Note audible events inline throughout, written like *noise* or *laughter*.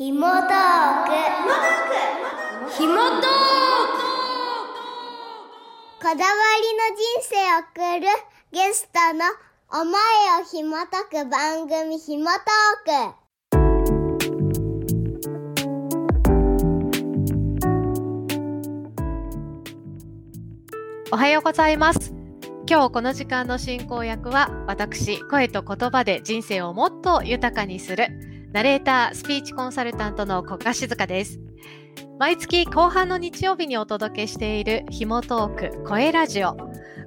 ひもトークひもトークこだわりの人生を送るゲストの思いをひもとく番組ひもトークおはようございます。今日この時間の進行役は私、声と言葉で人生をもっと豊かにするナレーター、スピーチコンサルタントの国家静香です。毎月後半の日曜日にお届けしているひもトーク声ラジオ。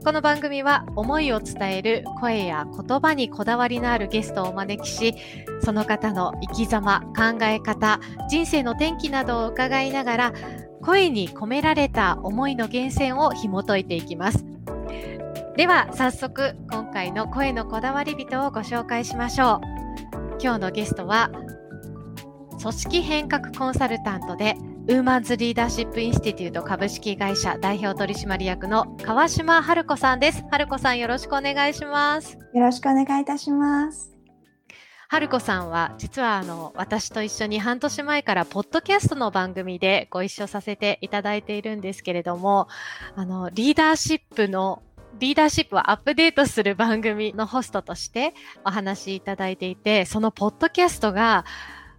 この番組は思いを伝える声や言葉にこだわりのあるゲストをお招きし、その方の生き様、考え方、人生の転機などを伺いながら、声に込められた思いの源泉を紐解いていきます。では早速今回の声のこだわり人をご紹介しましょう。今日のゲストは組織変革コンサルタントでウーマンズリーダーシップインスティテュート株式会社代表取締役の川島春子さんです。春子さんよろしくお願いします。よろしくお願いいたします。春子さんは実はあの私と一緒に半年前からポッドキャストの番組でご一緒させていただいているんですけれどもあのリーダーシップのリーダーシップをアップデートする番組のホストとしてお話しいただいていてそのポッドキャストが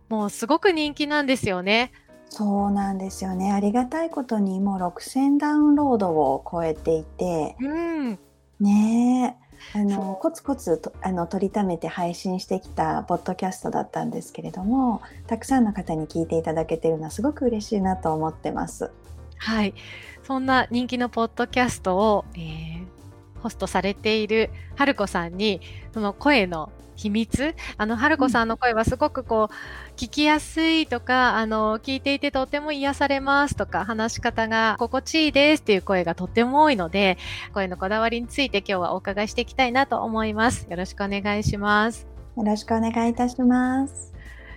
もうすごく人気なんですよね。そうなんですよね。ありがたいことにもう6000ダウンロードを超えていて、うん、ねえ。あのコツコツとあの取りためて配信してきたポッドキャストだったんですけれどもたくさんの方に聞いていただけているのはすごく嬉しいなと思ってます。はい、そんな人気のポッドキャストを、えーホストされている春子さんにその声の秘密あの春子さんの声はすごくこう聞きやすいとかあの聞いていてとても癒されますとか話し方が心地いいですっていう声がとっても多いので声のこだわりについて今日はお伺いしていきたいなと思いますよろしくお願いしますよろしくお願いいたします。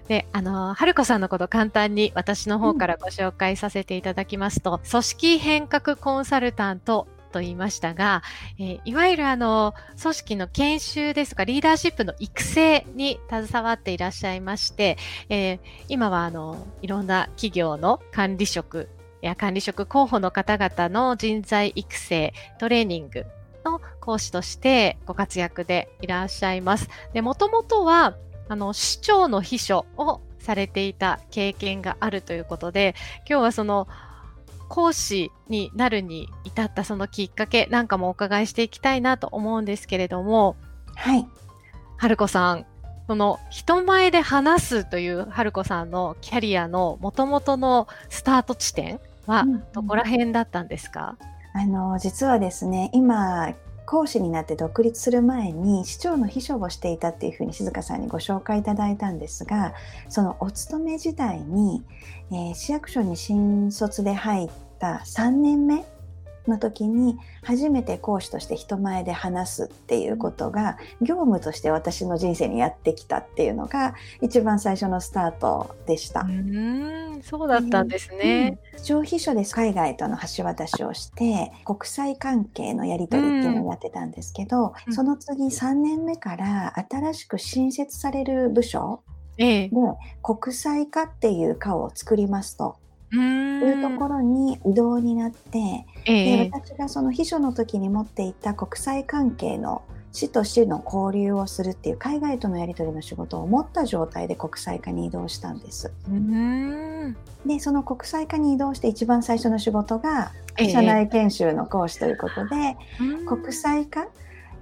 で、あの、春子さんのこと簡単に私の方からご紹介させていただきますと、組織変革コンサルタントと言いましたが、えーいわゆるあの、組織の研修ですとか、リーダーシップの育成に携わっていらっしゃいまして、えー今はあの、いろんな企業の管理職や管理職候補の方々の人材育成、トレーニングの講師としてご活躍でいらっしゃいます。で、もともとは、あの、市長の秘書をされていた経験があるということで、今日はその、講師になるに至ったそのきっかけなんかもお伺いしていきたいなと思うんですけれども、はい。春子さん、その人前で話すという春子さんのキャリアの元々のスタート地点はうんどこら辺だったんですか、あの実はですね今講師になって独立する前に市長の秘書をしていたっていうふうに静香さんにご紹介いただいたんですがそのお勤め時代に、えー市役所に新卒で入った3年目の時に初めて講師として人前で話すっていうことが業務として私の人生にやってきたっていうのが一番最初のスタートでした。うーん、そうだったんですね。うん、市長秘書で海外との橋渡しをして国際関係のやり取りっていうのをやってたんですけど、うん。その次3年目から新しく新設される部署ええ。で国際課っていう課を作りますとうーんいうところに異動になって、ええ。で私がその秘書の時に持っていた国際関係の市と市の交流をするっていう海外とのやり取りの仕事を持った状態で国際課に移動したんです。でその国際課に移動して一番最初の仕事がええ社内研修の講師ということで、うん国際化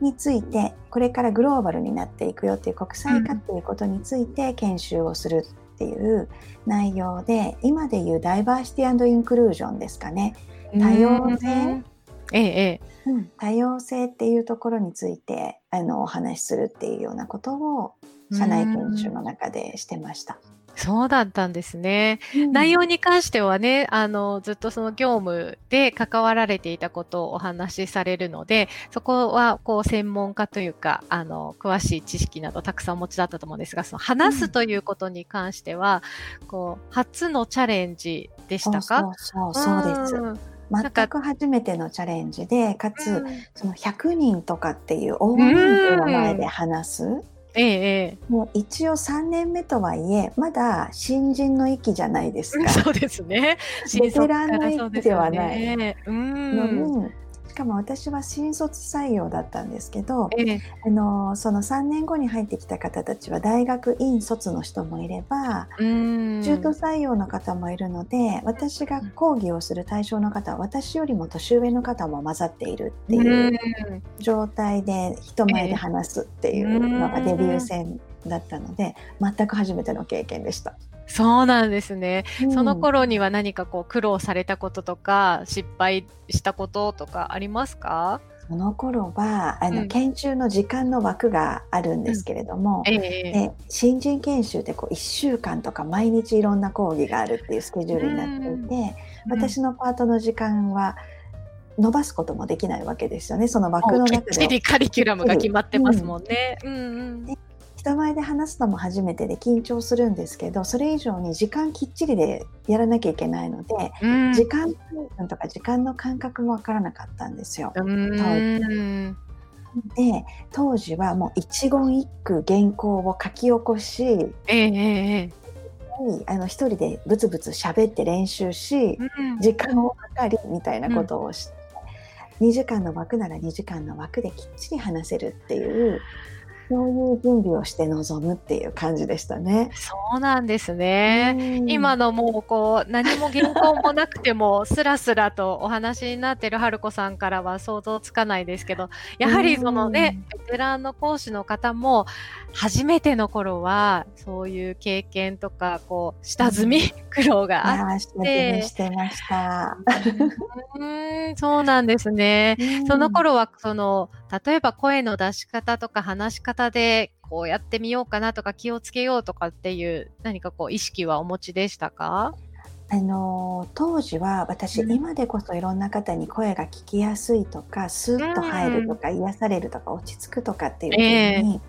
についてこれからグローバルになっていくよっていう国際化っていうことについて研修をするっていう内容で今でいうダイバーシティインクルージョンですかね、多様性。ええ。うん、多様性っていうところについてあのお話しするっていうようなことを社内研修の中でしてました。そうだったんですね。内容に関してはね、あの、ずっとその業務で関わられていたことをお話しされるので、そこは、こう、専門家というか、あの、詳しい知識などたくさんお持ちだったと思うんですが、その話すということに関しては、こう、初のチャレンジでしたか？そうそうです。全く初めてのチャレンジでかつ、うん。その100人とかっていう大人数の前で話す、ええ、もう一応3年目とはいえまだ新人の域じゃないですか。*laughs* そうですね。ベテランの域ではないのん。にしかも私は新卒採用だったんですけどええ、あのその3年後に入ってきた方たちは大学院卒の人もいればうん。中途採用の方もいるので私が講義をする対象の方は私よりも年上の方も混ざっているっていう状態で人前で話すっていうのがデビュー戦だったので全く初めての経験でした。そうなんですね。そのうん頃には何かこう苦労されたこととか失敗したこととかありますか？その頃はあの、うん。研修の時間の枠があるんですけれども、ええで新人研修ってこう1週間とか毎日いろんな講義があるっていうスケジュールになっていて、私のパートの時間は伸ばすこともできないわけですよね。その枠の中もうきっちでりカリキュラムが決まってますもんね。うん。うん人前で話すのも初めてで緊張するんですけどそれ以上に時間きっちりでやらなきゃいけないので、うん。時間とか時間の感覚もわからなかったんですよ。うん。で当時はもう一言一句原稿を書き起こしええええあの一人でブツブツ喋って練習しうん時間を計りみたいなことをして、2時間の枠なら2時間の枠できっちり話せるっていうそういう準備をして臨むっていう感じでしたね。そうなんですね。うん今のもうこう何も原稿もなくてもスラスラとお話になってる春子さんからは想像つかないですけどやはりそのねベテランの講師の方も初めての頃はそういう経験とかこう下積み苦労があっああ、下積みしてました。うーんそうなんですね。その頃はその例えば声の出し方とか話し方でこうやってみようかなとか気をつけようとかっていう何かこう意識はお持ちでしたか？あの当時は私、うん。今でこそいろんな方に声が聞きやすいとかスッと入るとか、癒されるとか落ち着くとかっていうふうに、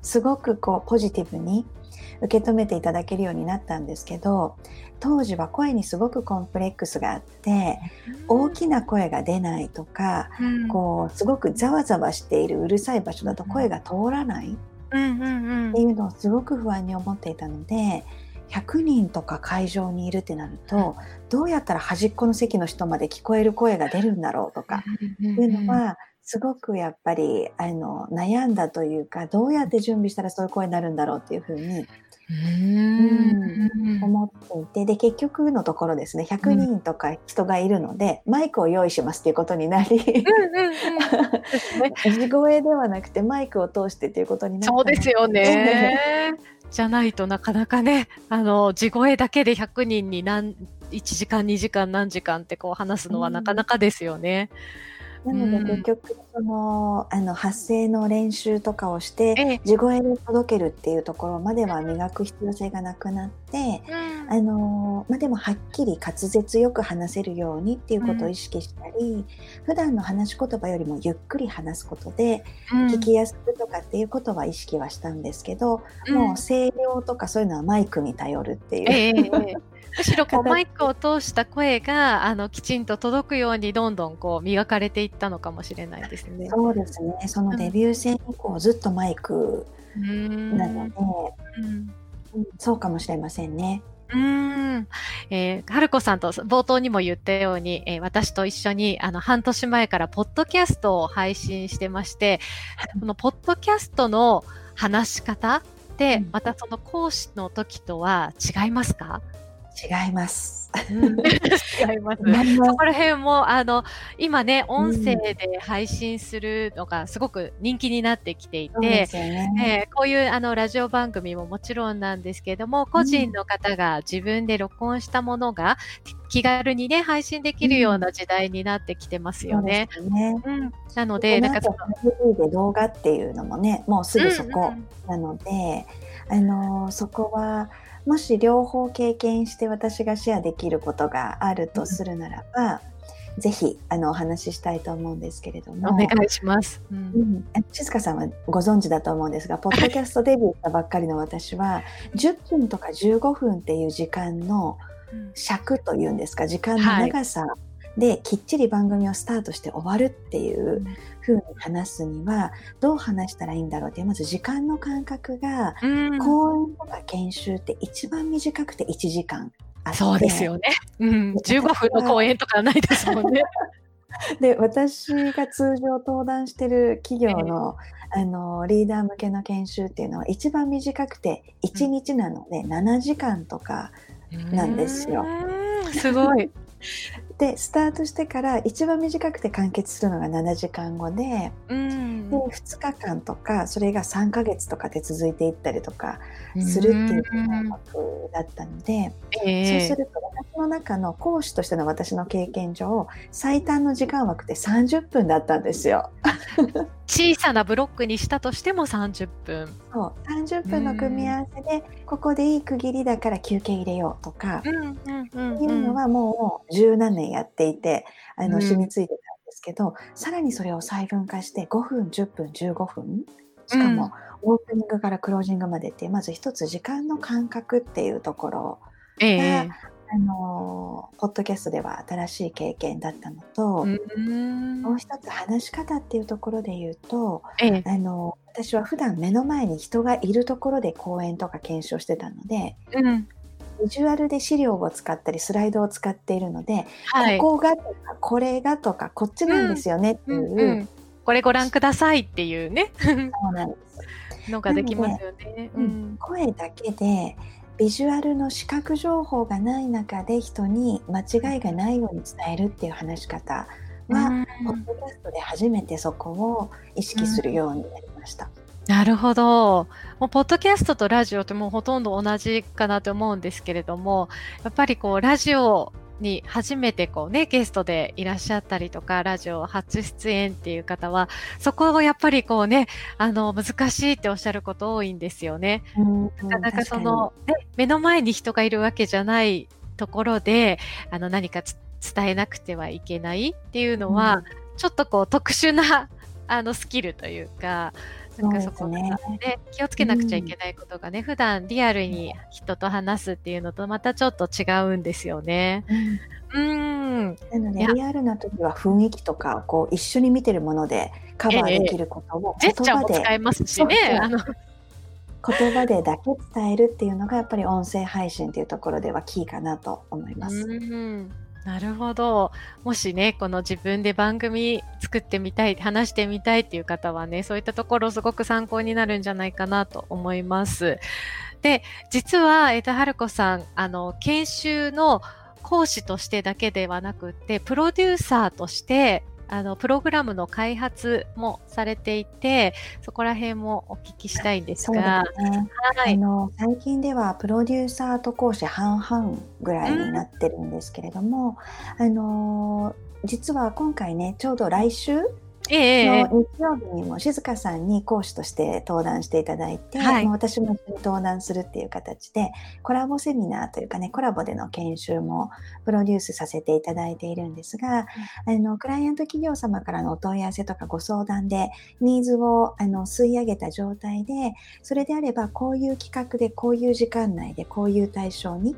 すごくこうポジティブに受け止めていただけるようになったんですけど当時は声にすごくコンプレックスがあって大きな声が出ないとか、うん。こうすごくざわざわしているうるさい場所だと声が通らないっていうのをすごく不安に思っていたので100人とか会場にいるってなるとどうやったら端っこの席の人まで聞こえる声が出るんだろうとかうん。いうのはすごくやっぱりあの悩んだというかどうやって準備したらそういう声になるんだろうっていうふうにうん。思っていてで結局のところですね100人とか人がいるので、マイクを用意しますっていうことになり *laughs* 地声ではなくてマイクを通してっていうことになったそうですよね。*laughs* じゃないとなかなかね、あの地声だけで100人に何1時間2時間何時間ってこう話すのはなかなかですよね。なので結局そのあの発声の練習とかをしてええ。地声で届けるっていうところまでは磨く必要性がなくなって、あのまあ、でもはっきり滑舌よく話せるようにっていうことを意識したり、普段の話し言葉よりもゆっくり話すことで聞きやすくとかっていうことは意識はしたんですけど、もう声量とかそういうのはマイクに頼るっていう。*laughs* むしろこう形マイクを通した声があのきちんと届くようにどんどんこう磨かれていったのかもしれないですね。そうですねそのデビュー戦以降ずっとマイクうんなので、うんうんそうかもしれませんね。うーん、えー、春子さんと冒頭にも言ったように、えー私と一緒にあの半年前からポッドキャストを配信してまして、*laughs* このポッドキャストの話し方って、うんまたその講師の時とは違いますか？違います。違います。*laughs* 何もそこら辺もあの今ね音声で配信するのがすごく人気になってきていて、ね。えーこういうあのラジオ番組ももちろんなんですけれども、個人の方が自分で録音したものが気軽にね、配信できるような時代になってきてますよね。なので、なんかその、動画っていうのもね、もうすぐそこうんなので、あのそこはもし両方経験して私がシェアできることがあるとするならば、ぜひあのお話ししたいと思うんですけれども。お願いします。ううん。ん、あ静香さんはご存知だと思うんですが、ポッドキャストデビューしたばっかりの私は、10分とか15分っていう時間の尺というんですか、時間の長さできっちり番組をスタートして終わるっていうふうに話すにはどう話したらいいんだろうってまず時間の感覚が、うん講演とか研修って一番短くて1時間あってそうですよね。うん、15分の講演とかないですもんね。*laughs* で私が通常登壇してる企業の,、あのリーダー向けの研修っていうのは一番短くて1日なので7時間とかなんですよ。すごい。でスタートしてから一番短くて完結するのが7時間後でうん。で2日間とかそれが3ヶ月とかで続いていったりとかするっていう項目だったので、ええ。そうすると私の中の講師としての私の経験上最短の時間枠って30分だったんですよ。*laughs* 小さなブロックにしたとしても30分。そう。30分の組み合わせでここでいい区切りだから休憩入れようとか、うんうんうんっていうのはもう十何年やっていてあうん。の染みついてたんですけど、さらにそれを細分化して5分10分15分。しかもオープニングからクロージングまでってまず一つ時間の感覚っていうところええあのポッドキャストでは新しい経験だったのと、うん。もう一つ話し方っていうところで言うとええ。あの私は普段目の前に人がいるところで講演とか検証してたのでうん。ビジュアルで資料を使ったりスライドを使っているので、はい。ここがとかこれがとかこっちなんですよねっていう、うんうんこれご覧くださいっていうね。そうなんです。*laughs* のができますよね。ううん。ん。声だけでビジュアルの視覚情報がない中で人に間違いがないように伝えるっていう話し方は、ポッドキャストで初めてそこを意識するようになりました。なるほど。もうポッドキャストとラジオってもうほとんど同じかなと思うんですけれども、やっぱりこうラジオに初めてこうねゲストでいらっしゃったりとかラジオ初出演っていう方はそこをやっぱりこうねあの難しいっておっしゃること多いんですよね。うんなかなかその、ね、目の前に人がいるわけじゃないところであの何かつ伝えなくてはいけないっていうのは、ちょっとこう特殊なあのスキルというか。なんかそこがそうですね気をつけなくちゃいけないことがね、普段リアルに人と話すっていうのとまたちょっと違うんですよね。うん。うん、なのでリアルな時は雰囲気とかこう一緒に見てるものでカバーできることを言葉で、スチャーも使えますしね。あの言葉でだけ伝えるっていうの。がやっぱり音声配信っていうところではキーかなと思います。うんなるほど。もしね、この自分で番組作ってみたい、話してみたいっていう方はね、そういったところすごく参考になるんじゃないかなと思います。で、実は、えっと、春子さん、あの、研修の講師としてだけではなくって、プロデューサーとして、あの、プログラムの開発もされていて、そこら辺もお聞きしたいんですそうがで、すね。はい。あの最近ではプロデューサーと講師半々ぐらいになってるんですけれども、あの実は今回ねちょうど来週ええええ。の日曜日にも静香さんに講師として登壇していただいて、はい。まあ私も登壇するっていう形でコラボセミナーというかねコラボでの研修もプロデュースさせていただいているんですが、あのクライアント企業様からのお問い合わせとかご相談でニーズをあの吸い上げた状態でそれであればこういう企画でこういう時間内でこういう対象に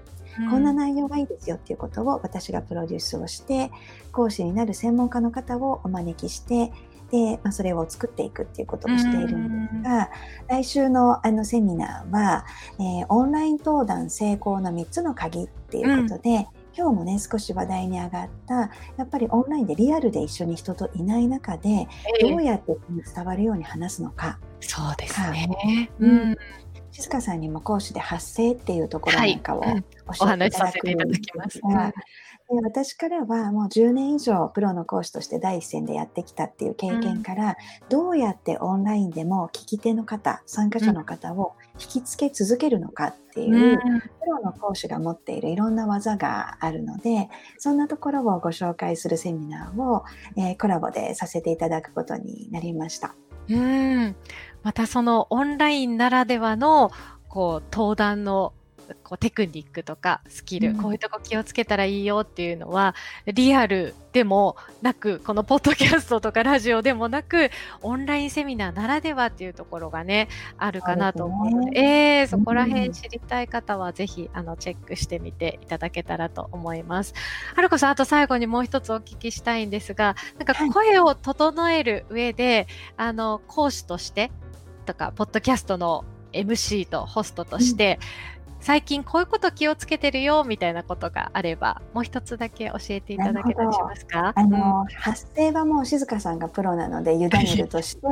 こんな内容がいいですよっていうことを私がプロデュースをして講師になる専門家の方をお招きしてで、まあ、それを作っていくっていうことをしているんですが来週のあのセミナーは、えーオンライン登壇成功の3つの鍵っていうことで、今日もね少し話題に上がったやっぱりオンラインでリアルで一緒に人といない中でええ。どうやって伝わるように話すのか。そうですね。うん。うん静香さんにも講師で発声っていうところなんかをはいお話したさせていただきます。私からはもう10年以上プロの講師として第一線でやってきたっていう経験から、どうやってオンラインでも聞き手の方参加者の方を引きつけ続けるのかっていう、うん。プロの講師が持っているいろんな技があるのでそんなところをご紹介するセミナーを、えーコラボでさせていただくことになりました。うん、またそのオンラインならではのこう登壇のこうテクニックとかスキル、うん。こういうとこ気をつけたらいいよっていうのはリアルでもなくこのポッドキャストとかラジオでもなくオンラインセミナーならではっていうところがねあるかなと思うので、そうですえーそこらうん。辺知りたい方はぜひあのチェックしてみていただけたらと思います。はるこさんあと最後にもう一つお聞きしたいんですがなんかはい。声を整える上で、あの講師としてとかポッドキャストの MC とホストとして、最近こういうこと気をつけてるよみたいなことがあればもう一つだけ教えていただけたりしますか？あの、発声はもう静香さんがプロなので委ねるとして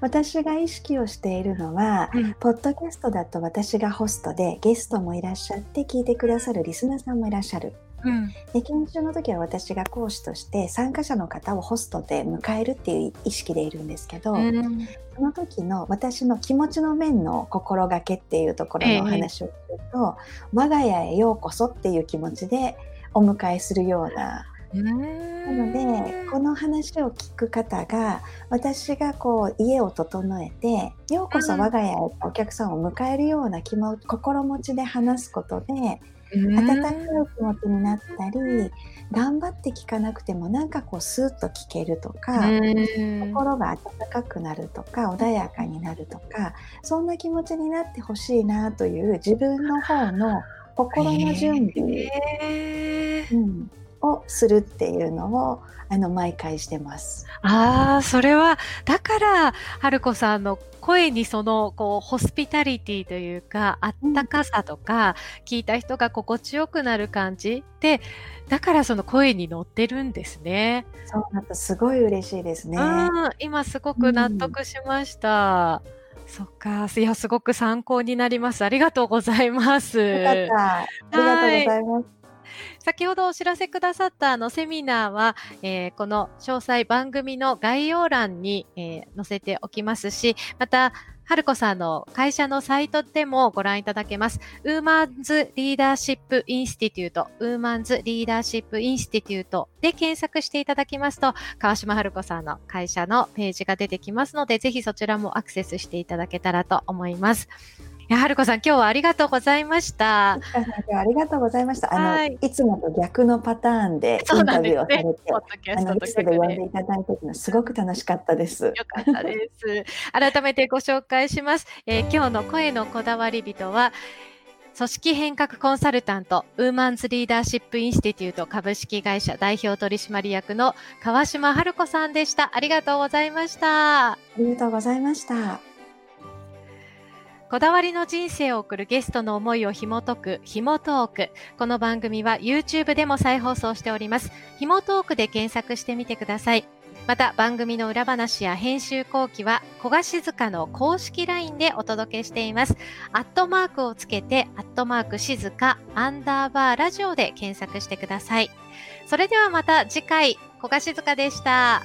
私が意識をしているのは、うんポッドキャストだと私がホストでゲストもいらっしゃって聞いてくださるリスナーさんもいらっしゃる。うん。で研修の時は私が講師として参加者の方をホストで迎えるっていう意識でいるんですけど、うん。その時の私の気持ちの面の心がけっていうところのお話をすると、我が家へようこそっていう気持ちでお迎えするような。なのでこの話を聞く方が私がこう家を整えてようこそ我が家へお客さんを迎えるような気も心持ちで話すことで温かい気持ちになったり頑張って聞かなくてもなんかこうスーッと聞けるとか、心が温かくなるとか穏やかになるとかそんな気持ちになってほしいなという自分の方の心の準備、うん、をするっていうのをあの毎回してます。ああ、それは、だから、春子さんの声にその、こう、ホスピタリティというか、あったかさとか、聞いた人が心地よくなる感じで、だからその声に乗ってるんですね。そうだとすごい嬉しいですね。うん、今すごく納得しました。そっか、いや、すごく参考になります。ありがとうございます。よかった。ありがとうございます。*laughs* 先ほどお知らせくださったあのセミナーは、えーこの詳細番組の概要欄に、えー載せておきますし、また、治子さんの会社のサイトでもご覧いただけます。ウーマンズリーダーシップインスティテュート、ウーマンズリーダーシップインスティテュートで検索していただきますと、川嶋治子さんの会社のページが出てきますので、ぜひそちらもアクセスしていただけたらと思います。いや、治子さん、今日はありがとうございました。ありがとうございました。あの、はいい、つもと逆のパターンでインタビュー。をされて、ポッドキャスあのゲストで呼んでいただいてるのすごく楽しかったです。よかったです。改めてご紹介します。えー今日の声のこだわり人は、組織変革コンサルタント、ウーマンズリーダーシップインスティテュート株式会社代表取締役の川島春子さんでした。ありがとうございました。ありがとうございました。こだわりの人生を送るゲストの思いを紐解く、ひもトーク。この番組は YouTube でも再放送しております。ひもトークで検索してみてください。また番組の裏話や編集後期は小賀静香の公式 LINE でお届けしています。アットマークをつけて、アットマーク静香アンダーバーラジオで検索してください。それではまた次回、小賀静香でした。